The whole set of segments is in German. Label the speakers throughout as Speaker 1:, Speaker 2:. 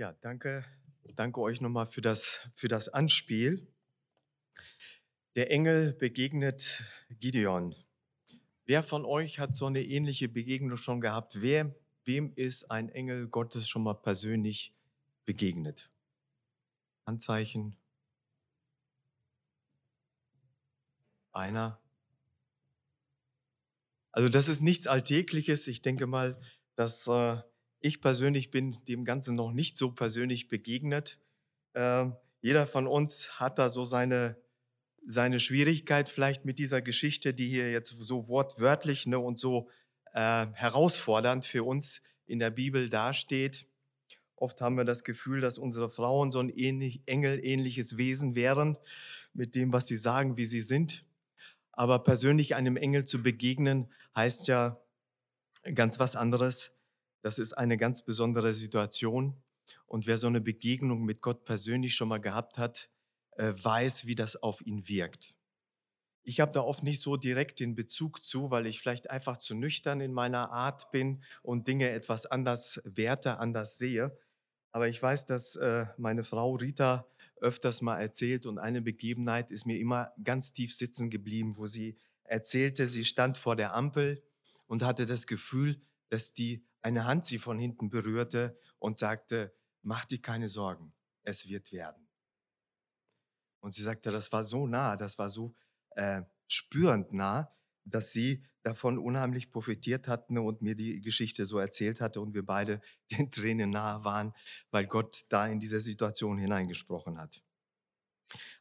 Speaker 1: Ja, danke, danke euch nochmal für das, für das Anspiel. Der Engel begegnet Gideon. Wer von euch hat so eine ähnliche Begegnung schon gehabt? Wer, wem ist ein Engel Gottes schon mal persönlich begegnet? Anzeichen? Einer? Also das ist nichts Alltägliches. Ich denke mal, dass äh, ich persönlich bin dem Ganzen noch nicht so persönlich begegnet. Ähm, jeder von uns hat da so seine, seine Schwierigkeit vielleicht mit dieser Geschichte, die hier jetzt so wortwörtlich ne, und so äh, herausfordernd für uns in der Bibel dasteht. Oft haben wir das Gefühl, dass unsere Frauen so ein ähnlich, engelähnliches Wesen wären mit dem, was sie sagen, wie sie sind. Aber persönlich einem Engel zu begegnen, heißt ja ganz was anderes. Das ist eine ganz besondere Situation. Und wer so eine Begegnung mit Gott persönlich schon mal gehabt hat, äh, weiß, wie das auf ihn wirkt. Ich habe da oft nicht so direkt den Bezug zu, weil ich vielleicht einfach zu nüchtern in meiner Art bin und Dinge etwas anders werte, anders sehe. Aber ich weiß, dass äh, meine Frau Rita öfters mal erzählt und eine Begebenheit ist mir immer ganz tief sitzen geblieben, wo sie erzählte, sie stand vor der Ampel und hatte das Gefühl, dass die eine Hand sie von hinten berührte und sagte, mach dir keine Sorgen, es wird werden. Und sie sagte, das war so nah, das war so äh, spürend nah, dass sie davon unheimlich profitiert hatten und mir die Geschichte so erzählt hatte und wir beide den Tränen nahe waren, weil Gott da in diese Situation hineingesprochen hat.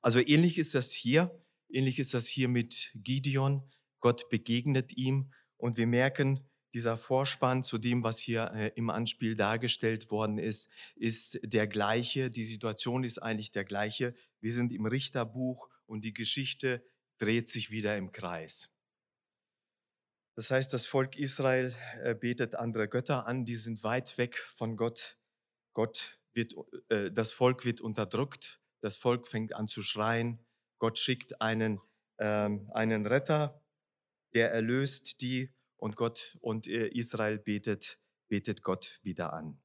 Speaker 1: Also ähnlich ist das hier, ähnlich ist das hier mit Gideon. Gott begegnet ihm und wir merken, dieser Vorspann zu dem, was hier äh, im Anspiel dargestellt worden ist, ist der gleiche. Die Situation ist eigentlich der gleiche. Wir sind im Richterbuch und die Geschichte dreht sich wieder im Kreis. Das heißt, das Volk Israel äh, betet andere Götter an, die sind weit weg von Gott. Gott wird, äh, das Volk wird unterdrückt, das Volk fängt an zu schreien. Gott schickt einen, ähm, einen Retter, der erlöst die und Gott und äh, Israel betet, betet Gott wieder an.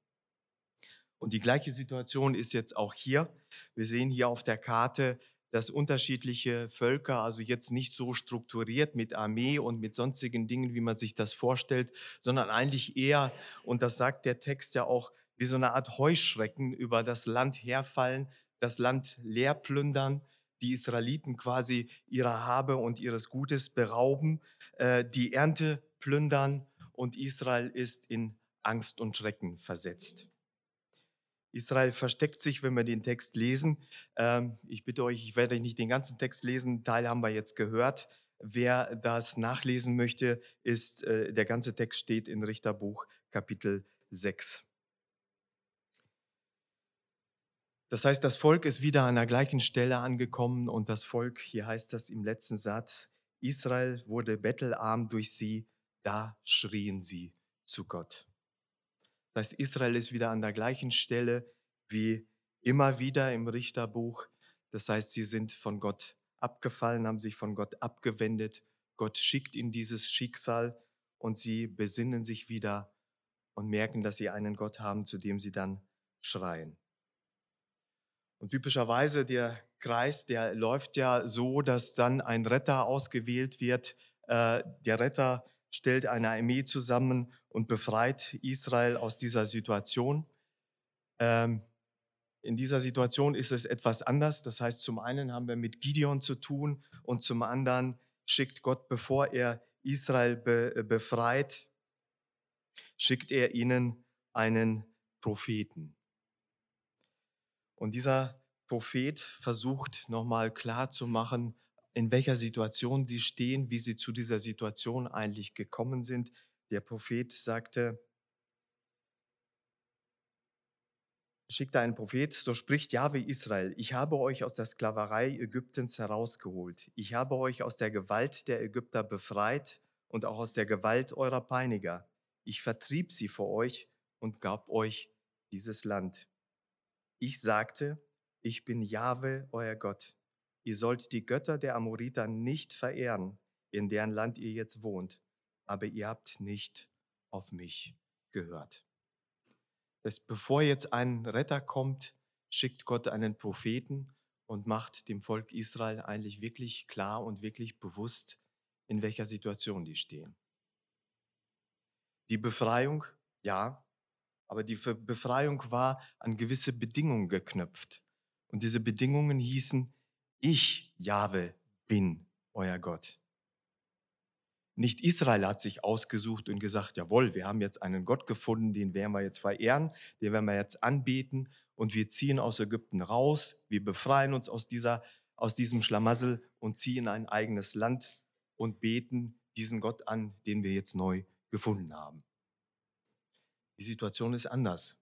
Speaker 1: Und die gleiche Situation ist jetzt auch hier. Wir sehen hier auf der Karte, dass unterschiedliche Völker, also jetzt nicht so strukturiert mit Armee und mit sonstigen Dingen, wie man sich das vorstellt, sondern eigentlich eher, und das sagt der Text ja auch, wie so eine Art Heuschrecken über das Land herfallen, das Land leer plündern, die Israeliten quasi ihrer Habe und ihres Gutes berauben, äh, die Ernte plündern und Israel ist in Angst und Schrecken versetzt. Israel versteckt sich, wenn wir den Text lesen. Ähm, ich bitte euch, ich werde nicht den ganzen Text lesen, Teil haben wir jetzt gehört. Wer das nachlesen möchte, ist, äh, der ganze Text steht in Richterbuch Kapitel 6. Das heißt, das Volk ist wieder an der gleichen Stelle angekommen und das Volk, hier heißt das im letzten Satz, Israel wurde bettelarm durch sie, da schrien sie zu Gott. Das heißt, Israel ist wieder an der gleichen Stelle wie immer wieder im Richterbuch. Das heißt, sie sind von Gott abgefallen, haben sich von Gott abgewendet. Gott schickt ihnen dieses Schicksal und sie besinnen sich wieder und merken, dass sie einen Gott haben, zu dem sie dann schreien. Und typischerweise der Kreis, der läuft ja so, dass dann ein Retter ausgewählt wird. Äh, der Retter stellt eine Armee zusammen und befreit Israel aus dieser Situation. Ähm, in dieser Situation ist es etwas anders. Das heißt, zum einen haben wir mit Gideon zu tun und zum anderen schickt Gott, bevor er Israel be befreit, schickt er ihnen einen Propheten. Und dieser Prophet versucht nochmal klar zu machen, in welcher Situation sie stehen, wie sie zu dieser Situation eigentlich gekommen sind. Der Prophet sagte, schickte einen Prophet, so spricht Jahwe Israel, ich habe euch aus der Sklaverei Ägyptens herausgeholt. Ich habe euch aus der Gewalt der Ägypter befreit und auch aus der Gewalt eurer Peiniger. Ich vertrieb sie vor euch und gab euch dieses Land. Ich sagte, ich bin Jahwe, euer Gott. Ihr sollt die Götter der Amoriter nicht verehren, in deren Land ihr jetzt wohnt, aber ihr habt nicht auf mich gehört. dass bevor jetzt ein Retter kommt, schickt Gott einen Propheten und macht dem Volk Israel eigentlich wirklich klar und wirklich bewusst, in welcher Situation die stehen. Die Befreiung, ja, aber die Befreiung war an gewisse Bedingungen geknüpft. Und diese Bedingungen hießen, ich, Jahwe, bin euer Gott. Nicht Israel hat sich ausgesucht und gesagt, jawohl, wir haben jetzt einen Gott gefunden, den werden wir jetzt verehren, den werden wir jetzt anbeten und wir ziehen aus Ägypten raus, wir befreien uns aus, dieser, aus diesem Schlamassel und ziehen ein eigenes Land und beten diesen Gott an, den wir jetzt neu gefunden haben. Die Situation ist anders.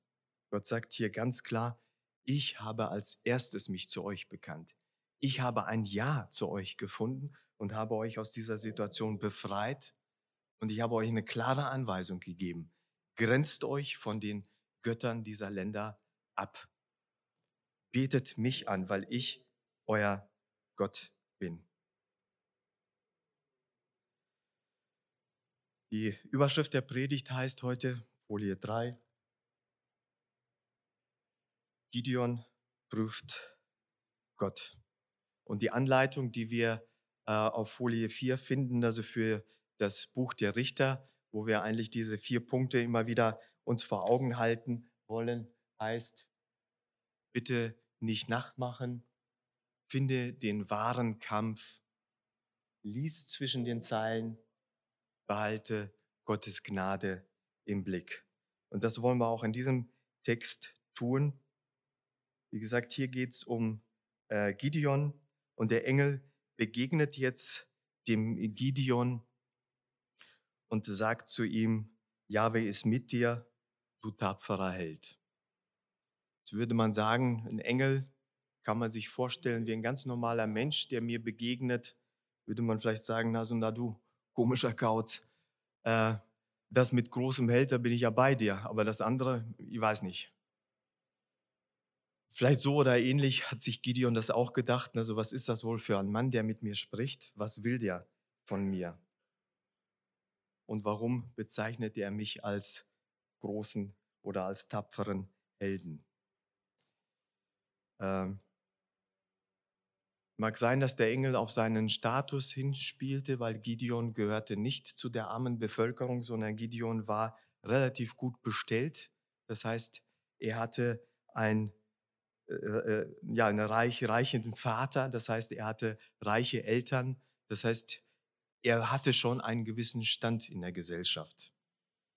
Speaker 1: Gott sagt hier ganz klar, ich habe als erstes mich zu euch bekannt. Ich habe ein Ja zu euch gefunden und habe euch aus dieser Situation befreit und ich habe euch eine klare Anweisung gegeben. Grenzt euch von den Göttern dieser Länder ab. Betet mich an, weil ich euer Gott bin. Die Überschrift der Predigt heißt heute, Folie 3, Gideon prüft Gott. Und die Anleitung, die wir äh, auf Folie 4 finden, also für das Buch der Richter, wo wir eigentlich diese vier Punkte immer wieder uns vor Augen halten wollen, heißt, bitte nicht nachmachen, finde den wahren Kampf, lies zwischen den Zeilen, behalte Gottes Gnade im Blick. Und das wollen wir auch in diesem Text tun. Wie gesagt, hier geht es um äh, Gideon und der Engel begegnet jetzt dem Gideon und sagt zu ihm, Jahwe ist mit dir, du tapferer Held. Jetzt würde man sagen, ein Engel kann man sich vorstellen wie ein ganz normaler Mensch, der mir begegnet, würde man vielleicht sagen, na so, na du, komischer Kauz, äh, das mit großem Held, da bin ich ja bei dir, aber das andere, ich weiß nicht. Vielleicht so oder ähnlich hat sich Gideon das auch gedacht. Also was ist das wohl für ein Mann, der mit mir spricht? Was will der von mir? Und warum bezeichnet er mich als großen oder als tapferen Helden? Ähm, mag sein, dass der Engel auf seinen Status hinspielte, weil Gideon gehörte nicht zu der armen Bevölkerung, sondern Gideon war relativ gut bestellt. Das heißt, er hatte ein äh, äh, ja, einen reich, reichen Vater, das heißt, er hatte reiche Eltern, das heißt, er hatte schon einen gewissen Stand in der Gesellschaft.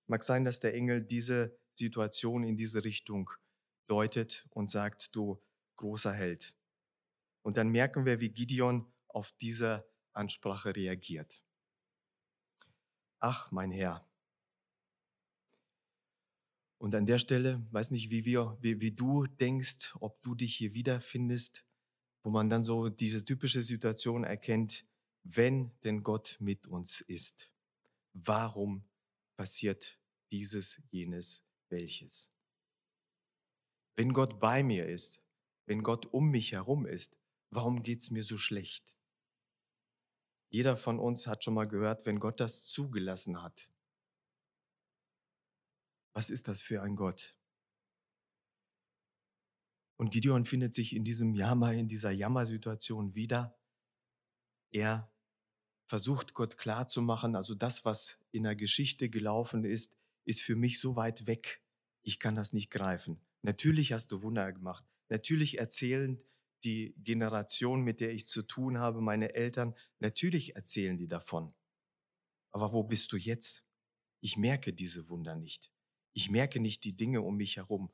Speaker 1: Mag sein, dass der Engel diese Situation in diese Richtung deutet und sagt, du großer Held. Und dann merken wir, wie Gideon auf diese Ansprache reagiert. Ach, mein Herr, und an der Stelle, weiß nicht, wie wir, wie, wie du denkst, ob du dich hier wiederfindest, wo man dann so diese typische Situation erkennt, wenn denn Gott mit uns ist, warum passiert dieses, jenes, welches? Wenn Gott bei mir ist, wenn Gott um mich herum ist, warum geht's mir so schlecht? Jeder von uns hat schon mal gehört, wenn Gott das zugelassen hat, was ist das für ein Gott? Und Gideon findet sich in diesem Jammer, in dieser Jammersituation wieder. Er versucht Gott klarzumachen, also das, was in der Geschichte gelaufen ist, ist für mich so weit weg, ich kann das nicht greifen. Natürlich hast du Wunder gemacht. Natürlich erzählen die Generation, mit der ich zu tun habe, meine Eltern, natürlich erzählen die davon. Aber wo bist du jetzt? Ich merke diese Wunder nicht. Ich merke nicht die Dinge um mich herum.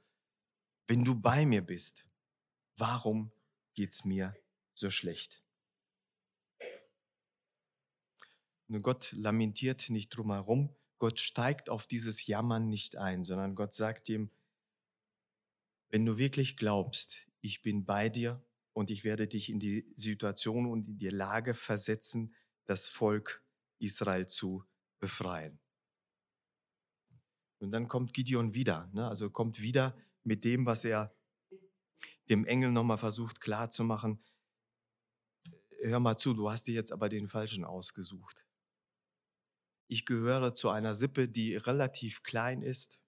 Speaker 1: Wenn du bei mir bist, warum geht's mir so schlecht? Nun, Gott lamentiert nicht drumherum. Gott steigt auf dieses Jammern nicht ein, sondern Gott sagt ihm, wenn du wirklich glaubst, ich bin bei dir und ich werde dich in die Situation und in die Lage versetzen, das Volk Israel zu befreien. Und dann kommt Gideon wieder, ne? also kommt wieder mit dem, was er dem Engel nochmal versucht klarzumachen. Hör mal zu, du hast dir jetzt aber den Falschen ausgesucht. Ich gehöre zu einer Sippe, die relativ klein ist.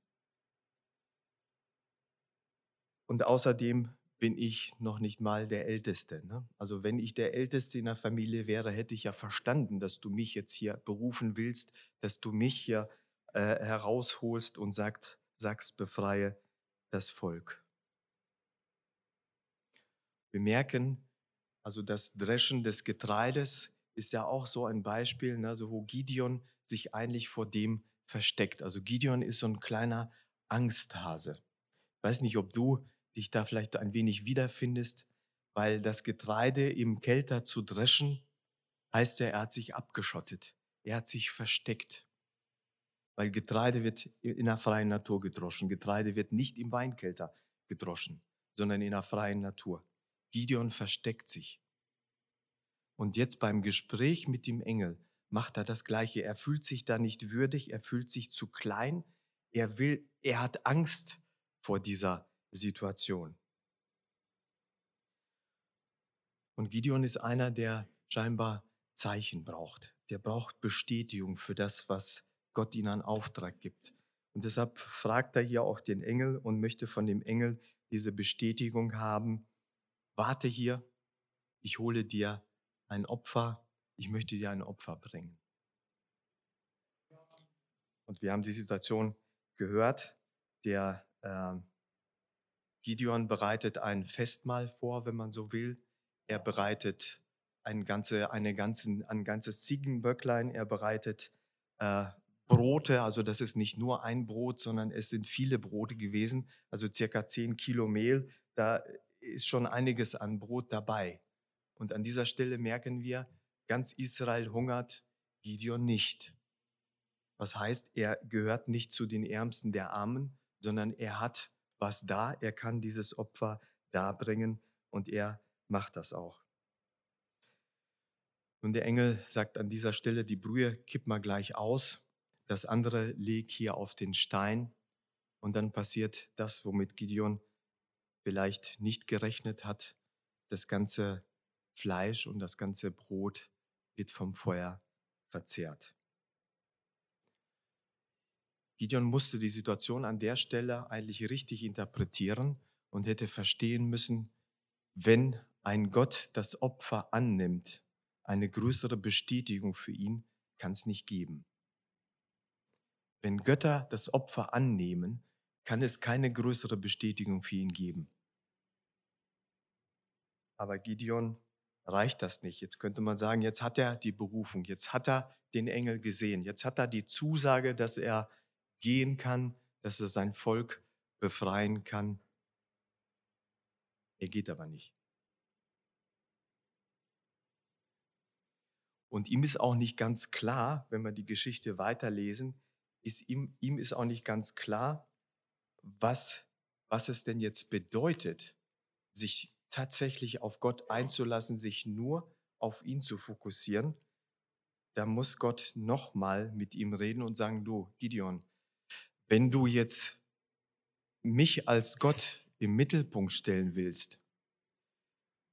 Speaker 1: Und außerdem bin ich noch nicht mal der Älteste. Ne? Also wenn ich der Älteste in der Familie wäre, hätte ich ja verstanden, dass du mich jetzt hier berufen willst, dass du mich hier äh, herausholst und sagt, sagst, befreie das Volk. Wir merken, also das Dreschen des Getreides ist ja auch so ein Beispiel, ne, also wo Gideon sich eigentlich vor dem versteckt. Also Gideon ist so ein kleiner Angsthase. Ich weiß nicht, ob du dich da vielleicht ein wenig wiederfindest, weil das Getreide im Kelter zu dreschen, heißt ja, er hat sich abgeschottet. Er hat sich versteckt. Weil Getreide wird in der freien Natur gedroschen. Getreide wird nicht im Weinkelter gedroschen, sondern in der freien Natur. Gideon versteckt sich. Und jetzt beim Gespräch mit dem Engel macht er das Gleiche. Er fühlt sich da nicht würdig, er fühlt sich zu klein, er will, er hat Angst vor dieser Situation. Und Gideon ist einer, der scheinbar Zeichen braucht. Der braucht Bestätigung für das, was Gott ihm einen Auftrag gibt. Und deshalb fragt er hier auch den Engel und möchte von dem Engel diese Bestätigung haben. Warte hier, ich hole dir ein Opfer, ich möchte dir ein Opfer bringen. Und wir haben die Situation gehört, der äh, Gideon bereitet ein Festmahl vor, wenn man so will. Er bereitet ein, ganze, eine ganzen, ein ganzes Ziegenböcklein. Er bereitet äh, Brote, also das ist nicht nur ein Brot, sondern es sind viele Brote gewesen, also circa zehn Kilo Mehl. Da ist schon einiges an Brot dabei. Und an dieser Stelle merken wir, ganz Israel hungert, Gideon nicht. Was heißt, er gehört nicht zu den Ärmsten der Armen, sondern er hat was da, er kann dieses Opfer darbringen und er macht das auch. Und der Engel sagt an dieser Stelle, die Brühe kipp mal gleich aus, das andere leg hier auf den Stein und dann passiert das, womit Gideon vielleicht nicht gerechnet hat. Das ganze Fleisch und das ganze Brot wird vom Feuer verzehrt. Gideon musste die Situation an der Stelle eigentlich richtig interpretieren und hätte verstehen müssen, wenn ein Gott das Opfer annimmt, eine größere Bestätigung für ihn kann es nicht geben. Wenn Götter das Opfer annehmen, kann es keine größere Bestätigung für ihn geben. Aber Gideon reicht das nicht. Jetzt könnte man sagen, jetzt hat er die Berufung, jetzt hat er den Engel gesehen, jetzt hat er die Zusage, dass er gehen kann, dass er sein Volk befreien kann. Er geht aber nicht. Und ihm ist auch nicht ganz klar, wenn wir die Geschichte weiterlesen, ist ihm, ihm ist auch nicht ganz klar, was, was es denn jetzt bedeutet, sich tatsächlich auf Gott einzulassen, sich nur auf ihn zu fokussieren. Da muss Gott nochmal mit ihm reden und sagen, du, Gideon, wenn du jetzt mich als Gott im Mittelpunkt stellen willst,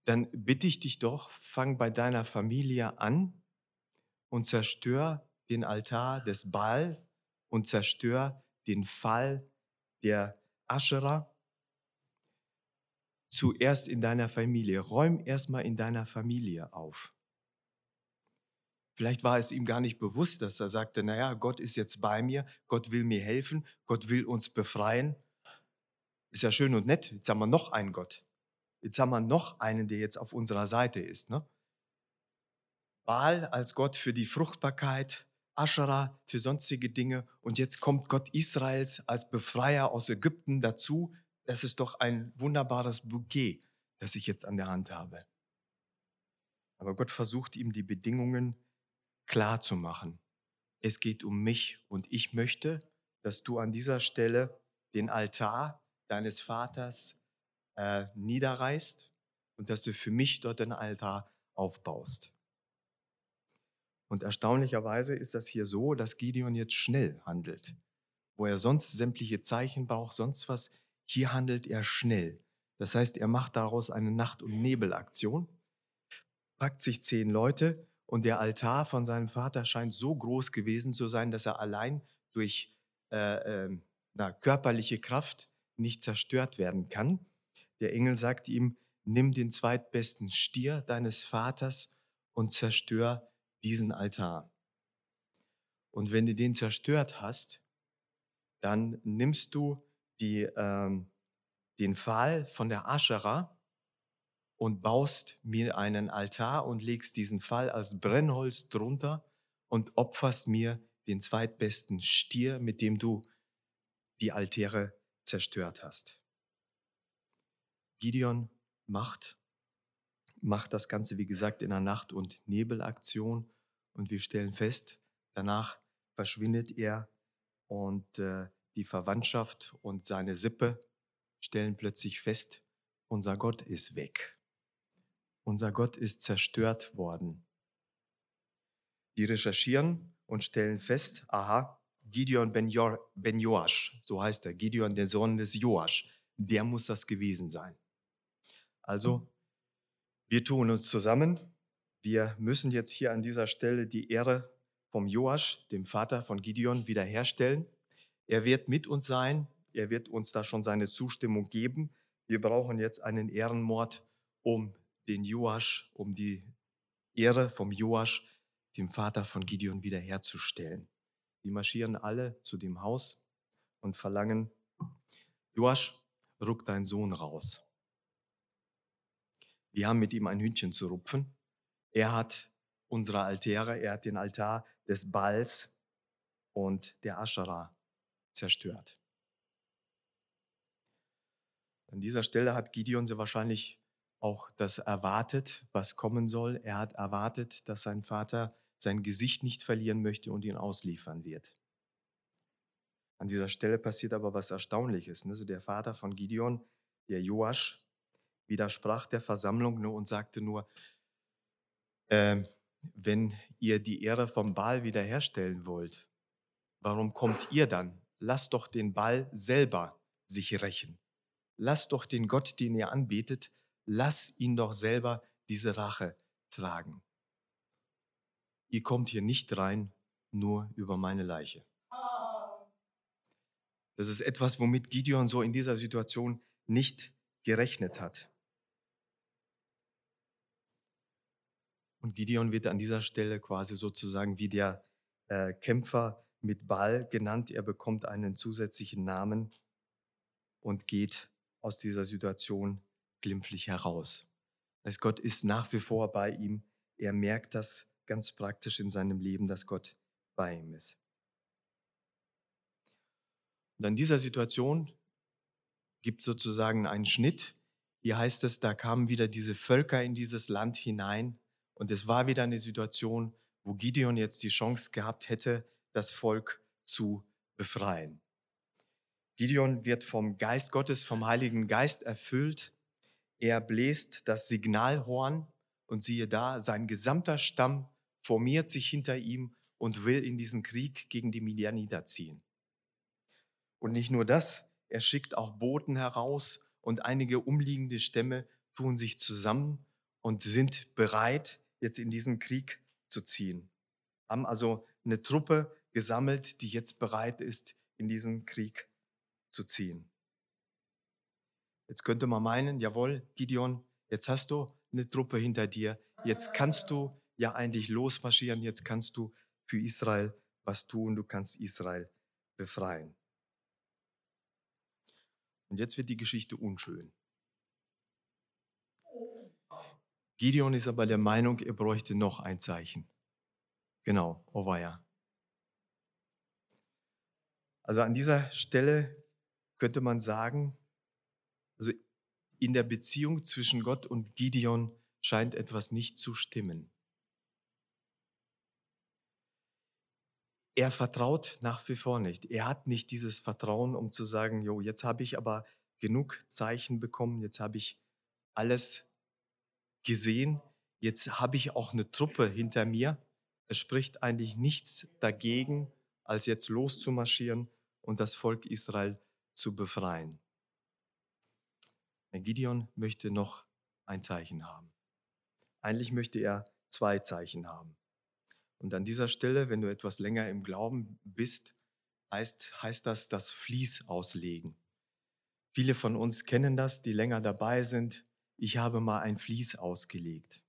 Speaker 1: dann bitte ich dich doch, fang bei deiner Familie an und zerstör den Altar des Baal und zerstör den Fall der Aschera. Zuerst in deiner Familie. Räum erstmal in deiner Familie auf. Vielleicht war es ihm gar nicht bewusst, dass er sagte, naja, Gott ist jetzt bei mir, Gott will mir helfen, Gott will uns befreien. Ist ja schön und nett, jetzt haben wir noch einen Gott. Jetzt haben wir noch einen, der jetzt auf unserer Seite ist. Ne? Baal als Gott für die Fruchtbarkeit, Aschera für sonstige Dinge und jetzt kommt Gott Israels als Befreier aus Ägypten dazu. Das ist doch ein wunderbares Bouquet, das ich jetzt an der Hand habe. Aber Gott versucht ihm die Bedingungen klar zu machen. Es geht um mich und ich möchte, dass du an dieser Stelle den Altar deines Vaters äh, niederreißt und dass du für mich dort den Altar aufbaust. Und erstaunlicherweise ist das hier so, dass Gideon jetzt schnell handelt. Wo er sonst sämtliche Zeichen braucht, sonst was, hier handelt er schnell. Das heißt, er macht daraus eine Nacht- und Nebelaktion, packt sich zehn Leute und der Altar von seinem Vater scheint so groß gewesen zu sein, dass er allein durch äh, äh, na, körperliche Kraft nicht zerstört werden kann. Der Engel sagt ihm, nimm den zweitbesten Stier deines Vaters und zerstör diesen Altar. Und wenn du den zerstört hast, dann nimmst du die, ähm, den Pfahl von der Aschera und baust mir einen Altar und legst diesen Pfahl als Brennholz drunter und opferst mir den zweitbesten Stier, mit dem du die Altäre zerstört hast. Gideon macht, macht das Ganze, wie gesagt, in einer Nacht- und Nebelaktion und wir stellen fest, danach verschwindet er und äh, die Verwandtschaft und seine Sippe stellen plötzlich fest, unser Gott ist weg. Unser Gott ist zerstört worden. Die recherchieren und stellen fest, aha, Gideon ben, Joasch, so heißt er, Gideon, der Sohn des Joasch, der muss das gewesen sein. Also, wir tun uns zusammen. Wir müssen jetzt hier an dieser Stelle die Ehre vom Joasch, dem Vater von Gideon, wiederherstellen. Er wird mit uns sein. Er wird uns da schon seine Zustimmung geben. Wir brauchen jetzt einen Ehrenmord, um den Joasch, um die Ehre vom Joasch, dem Vater von Gideon, wiederherzustellen. Die marschieren alle zu dem Haus und verlangen, Joasch, ruck deinen Sohn raus. Wir haben mit ihm ein Hündchen zu rupfen. Er hat unsere Altäre, er hat den Altar des Balls und der Aschera zerstört. An dieser Stelle hat Gideon sehr wahrscheinlich auch das erwartet, was kommen soll. Er hat erwartet, dass sein Vater sein Gesicht nicht verlieren möchte und ihn ausliefern wird. An dieser Stelle passiert aber was Erstaunliches. Also der Vater von Gideon, der Joasch, widersprach der Versammlung und sagte nur, äh, wenn ihr die Ehre vom Baal wiederherstellen wollt, warum kommt ihr dann? Lasst doch den Baal selber sich rächen. Lasst doch den Gott, den ihr anbetet, lass ihn doch selber diese Rache tragen. Ihr kommt hier nicht rein, nur über meine Leiche. Das ist etwas, womit Gideon so in dieser Situation nicht gerechnet hat. Und Gideon wird an dieser Stelle quasi sozusagen wie der äh, Kämpfer mit Ball genannt. Er bekommt einen zusätzlichen Namen und geht aus dieser Situation glimpflich heraus. Das Gott ist nach wie vor bei ihm. Er merkt das ganz praktisch in seinem Leben, dass Gott bei ihm ist. Und an dieser Situation gibt sozusagen einen Schnitt. Hier heißt es, da kamen wieder diese Völker in dieses Land hinein und es war wieder eine Situation, wo Gideon jetzt die Chance gehabt hätte, das Volk zu befreien. Gideon wird vom Geist Gottes, vom Heiligen Geist erfüllt. Er bläst das Signalhorn und siehe da, sein gesamter Stamm formiert sich hinter ihm und will in diesen Krieg gegen die Midianiter ziehen. Und nicht nur das, er schickt auch Boten heraus und einige umliegende Stämme tun sich zusammen und sind bereit, jetzt in diesen Krieg zu ziehen. Haben also eine Truppe gesammelt, die jetzt bereit ist, in diesen Krieg zu ziehen. Jetzt könnte man meinen, jawohl, Gideon, jetzt hast du eine Truppe hinter dir, jetzt kannst du ja eigentlich losmarschieren, jetzt kannst du für Israel was tun, du kannst Israel befreien. Und jetzt wird die Geschichte unschön. Gideon ist aber der Meinung, er bräuchte noch ein Zeichen. Genau, Ovaya. Also an dieser Stelle könnte man sagen, also in der Beziehung zwischen Gott und Gideon scheint etwas nicht zu stimmen. Er vertraut nach wie vor nicht. Er hat nicht dieses Vertrauen, um zu sagen, jo, jetzt habe ich aber genug Zeichen bekommen, jetzt habe ich alles gesehen, jetzt habe ich auch eine Truppe hinter mir. Es spricht eigentlich nichts dagegen, als jetzt loszumarschieren und das Volk Israel zu befreien. Gideon möchte noch ein Zeichen haben. Eigentlich möchte er zwei Zeichen haben. Und an dieser Stelle, wenn du etwas länger im Glauben bist, heißt, heißt das das Fließ auslegen. Viele von uns kennen das, die länger dabei sind. Ich habe mal ein Vlies ausgelegt.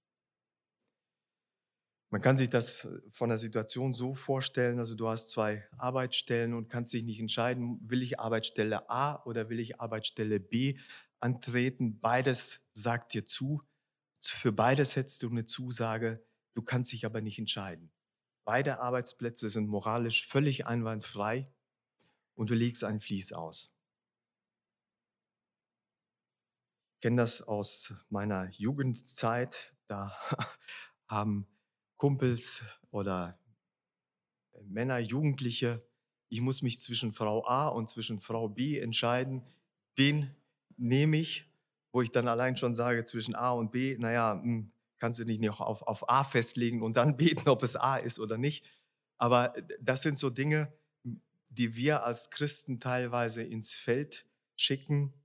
Speaker 1: Man kann sich das von der Situation so vorstellen, also du hast zwei Arbeitsstellen und kannst dich nicht entscheiden, will ich Arbeitsstelle A oder will ich Arbeitsstelle B antreten. Beides sagt dir zu. Für beides hättest du eine Zusage, du kannst dich aber nicht entscheiden. Beide Arbeitsplätze sind moralisch völlig einwandfrei und du legst ein Vlies aus. Ich kenne das aus meiner Jugendzeit. Da haben Kumpels oder Männer, Jugendliche, ich muss mich zwischen Frau A und zwischen Frau B entscheiden. Den nehme ich, wo ich dann allein schon sage, zwischen A und B, naja, hm, kannst du nicht noch auf, auf A festlegen und dann beten, ob es A ist oder nicht. Aber das sind so Dinge, die wir als Christen teilweise ins Feld schicken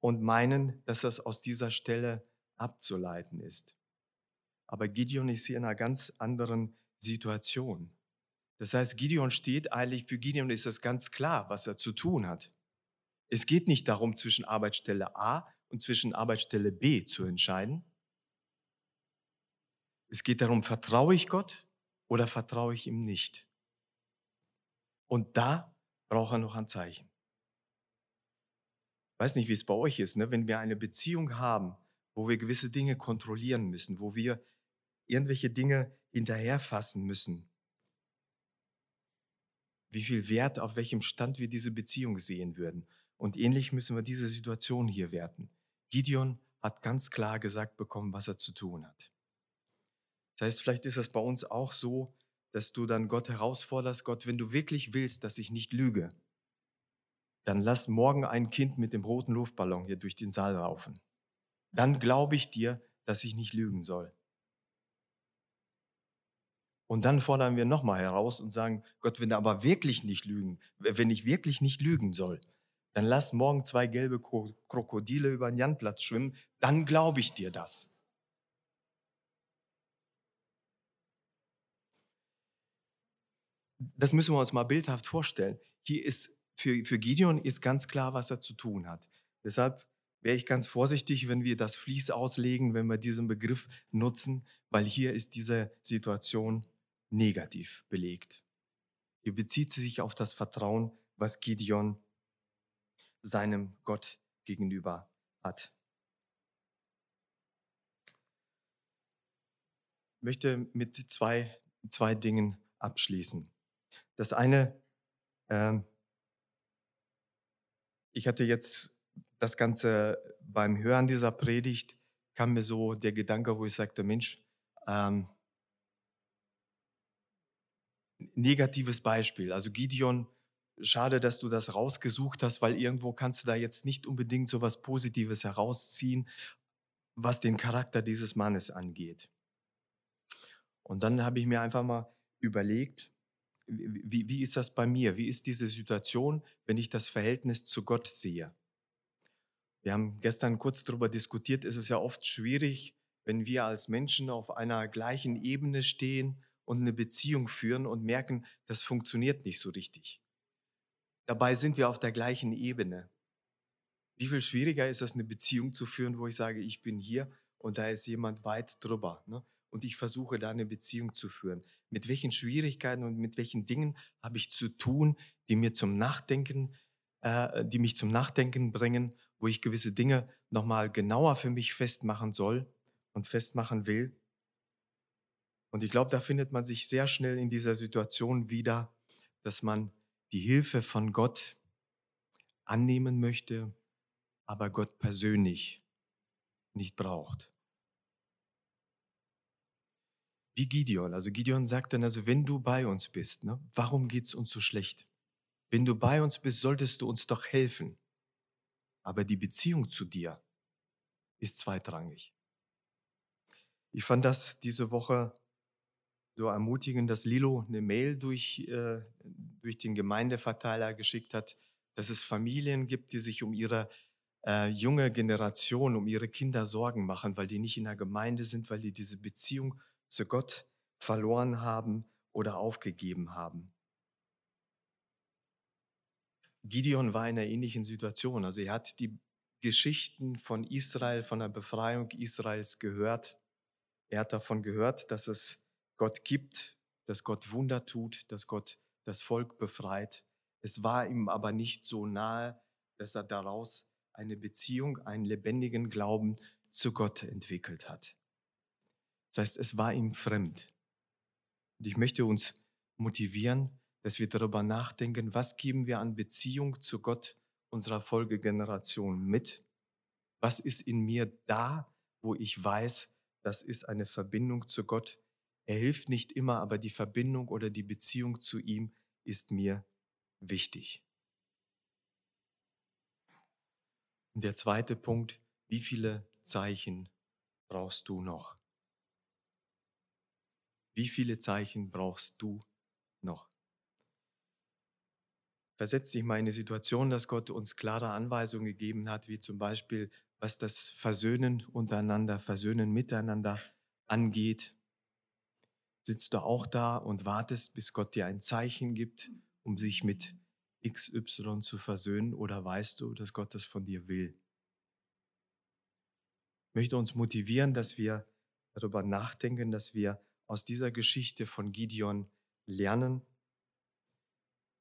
Speaker 1: und meinen, dass das aus dieser Stelle abzuleiten ist. Aber Gideon ist hier in einer ganz anderen Situation. Das heißt, Gideon steht eigentlich, für Gideon ist es ganz klar, was er zu tun hat. Es geht nicht darum, zwischen Arbeitsstelle A und zwischen Arbeitsstelle B zu entscheiden. Es geht darum, vertraue ich Gott oder vertraue ich ihm nicht? Und da braucht er noch ein Zeichen. Weiß nicht, wie es bei euch ist, ne? wenn wir eine Beziehung haben, wo wir gewisse Dinge kontrollieren müssen, wo wir irgendwelche Dinge hinterherfassen müssen. Wie viel Wert, auf welchem Stand wir diese Beziehung sehen würden. Und ähnlich müssen wir diese Situation hier werten. Gideon hat ganz klar gesagt bekommen, was er zu tun hat. Das heißt, vielleicht ist es bei uns auch so, dass du dann Gott herausforderst, Gott, wenn du wirklich willst, dass ich nicht lüge, dann lass morgen ein Kind mit dem roten Luftballon hier durch den Saal laufen. Dann glaube ich dir, dass ich nicht lügen soll. Und dann fordern wir nochmal heraus und sagen, Gott, wenn du aber wirklich nicht lügen, wenn ich wirklich nicht lügen soll, dann lass morgen zwei gelbe Krokodile über den Janplatz schwimmen, dann glaube ich dir das. Das müssen wir uns mal bildhaft vorstellen. Hier ist für, für Gideon ist ganz klar, was er zu tun hat. Deshalb wäre ich ganz vorsichtig, wenn wir das Fließ auslegen, wenn wir diesen Begriff nutzen, weil hier ist diese Situation negativ belegt. Hier bezieht sie sich auf das Vertrauen, was Gideon seinem Gott gegenüber hat. Ich möchte mit zwei, zwei Dingen abschließen. Das eine, äh, ich hatte jetzt das Ganze beim Hören dieser Predigt, kam mir so der Gedanke, wo ich sagte, Mensch, ähm, negatives Beispiel. Also Gideon schade, dass du das rausgesucht hast, weil irgendwo kannst du da jetzt nicht unbedingt so was Positives herausziehen, was den Charakter dieses Mannes angeht. Und dann habe ich mir einfach mal überlegt, wie, wie ist das bei mir? Wie ist diese Situation, wenn ich das Verhältnis zu Gott sehe? Wir haben gestern kurz darüber diskutiert, es ist ja oft schwierig, wenn wir als Menschen auf einer gleichen Ebene stehen und eine Beziehung führen und merken, das funktioniert nicht so richtig. Dabei sind wir auf der gleichen Ebene. Wie viel schwieriger ist es, eine Beziehung zu führen, wo ich sage, ich bin hier und da ist jemand weit drüber. Ne? Und ich versuche da eine Beziehung zu führen. Mit welchen Schwierigkeiten und mit welchen Dingen habe ich zu tun, die mir zum Nachdenken, äh, die mich zum Nachdenken bringen, wo ich gewisse Dinge nochmal genauer für mich festmachen soll und festmachen will. Und ich glaube, da findet man sich sehr schnell in dieser Situation wieder, dass man die Hilfe von Gott annehmen möchte, aber Gott persönlich nicht braucht. Wie Gideon. Also Gideon sagt dann, also wenn du bei uns bist, ne, warum geht es uns so schlecht? Wenn du bei uns bist, solltest du uns doch helfen. Aber die Beziehung zu dir ist zweitrangig. Ich fand das diese Woche so ermutigen, dass Lilo eine Mail durch, äh, durch den Gemeindeverteiler geschickt hat, dass es Familien gibt, die sich um ihre äh, junge Generation, um ihre Kinder Sorgen machen, weil die nicht in der Gemeinde sind, weil die diese Beziehung zu Gott verloren haben oder aufgegeben haben. Gideon war in einer ähnlichen Situation. Also er hat die Geschichten von Israel, von der Befreiung Israels gehört. Er hat davon gehört, dass es Gott gibt, dass Gott Wunder tut, dass Gott das Volk befreit. Es war ihm aber nicht so nahe, dass er daraus eine Beziehung, einen lebendigen Glauben zu Gott entwickelt hat. Das heißt, es war ihm fremd. Und ich möchte uns motivieren, dass wir darüber nachdenken, was geben wir an Beziehung zu Gott unserer Folgegeneration mit? Was ist in mir da, wo ich weiß, das ist eine Verbindung zu Gott? Er hilft nicht immer, aber die Verbindung oder die Beziehung zu ihm ist mir wichtig. Und der zweite Punkt, wie viele Zeichen brauchst du noch? Wie viele Zeichen brauchst du noch? Versetz dich mal in die Situation, dass Gott uns klare Anweisungen gegeben hat, wie zum Beispiel, was das Versöhnen untereinander, Versöhnen miteinander angeht. Sitzt du auch da und wartest, bis Gott dir ein Zeichen gibt, um sich mit XY zu versöhnen, oder weißt du, dass Gott das von dir will? Ich möchte uns motivieren, dass wir darüber nachdenken, dass wir aus dieser Geschichte von Gideon lernen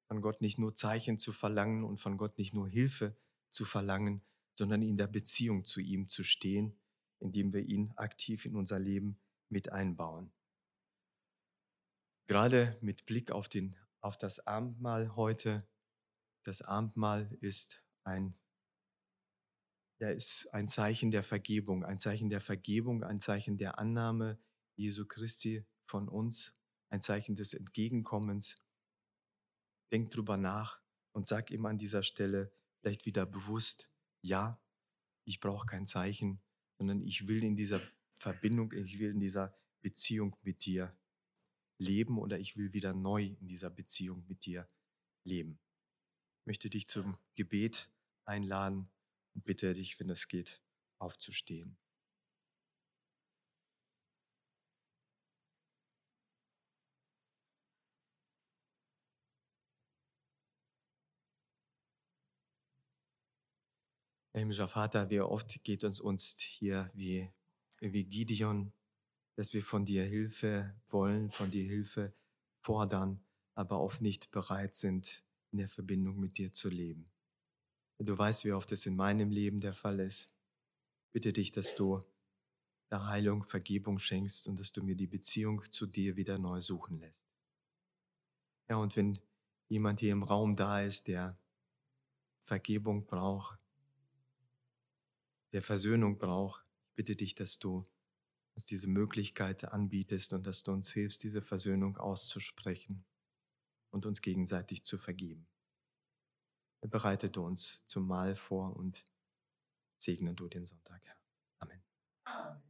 Speaker 1: von Gott nicht nur Zeichen zu verlangen und von Gott nicht nur Hilfe zu verlangen, sondern in der Beziehung zu ihm zu stehen, indem wir ihn aktiv in unser Leben mit einbauen. Gerade mit Blick auf, den, auf das Abendmahl heute, das Abendmahl ist ein, ja, ist ein Zeichen der Vergebung, ein Zeichen der Vergebung, ein Zeichen der Annahme Jesu Christi von uns, ein Zeichen des Entgegenkommens denk drüber nach und sag ihm an dieser Stelle vielleicht wieder bewusst, ja, ich brauche kein Zeichen, sondern ich will in dieser Verbindung, ich will in dieser Beziehung mit dir leben oder ich will wieder neu in dieser Beziehung mit dir leben. Ich möchte dich zum Gebet einladen und bitte dich, wenn es geht, aufzustehen. Himmlischer Vater, wie oft geht uns uns hier wie, wie Gideon, dass wir von dir Hilfe wollen, von dir Hilfe fordern, aber oft nicht bereit sind, in der Verbindung mit dir zu leben. Du weißt, wie oft es in meinem Leben der Fall ist. Bitte dich, dass du der Heilung Vergebung schenkst und dass du mir die Beziehung zu dir wieder neu suchen lässt. Ja, und wenn jemand hier im Raum da ist, der Vergebung braucht, der Versöhnung braucht, ich bitte dich, dass du uns diese Möglichkeit anbietest und dass du uns hilfst, diese Versöhnung auszusprechen und uns gegenseitig zu vergeben. Bereite du uns zum Mahl vor und segne du den Sonntag, Herr. Amen. Amen.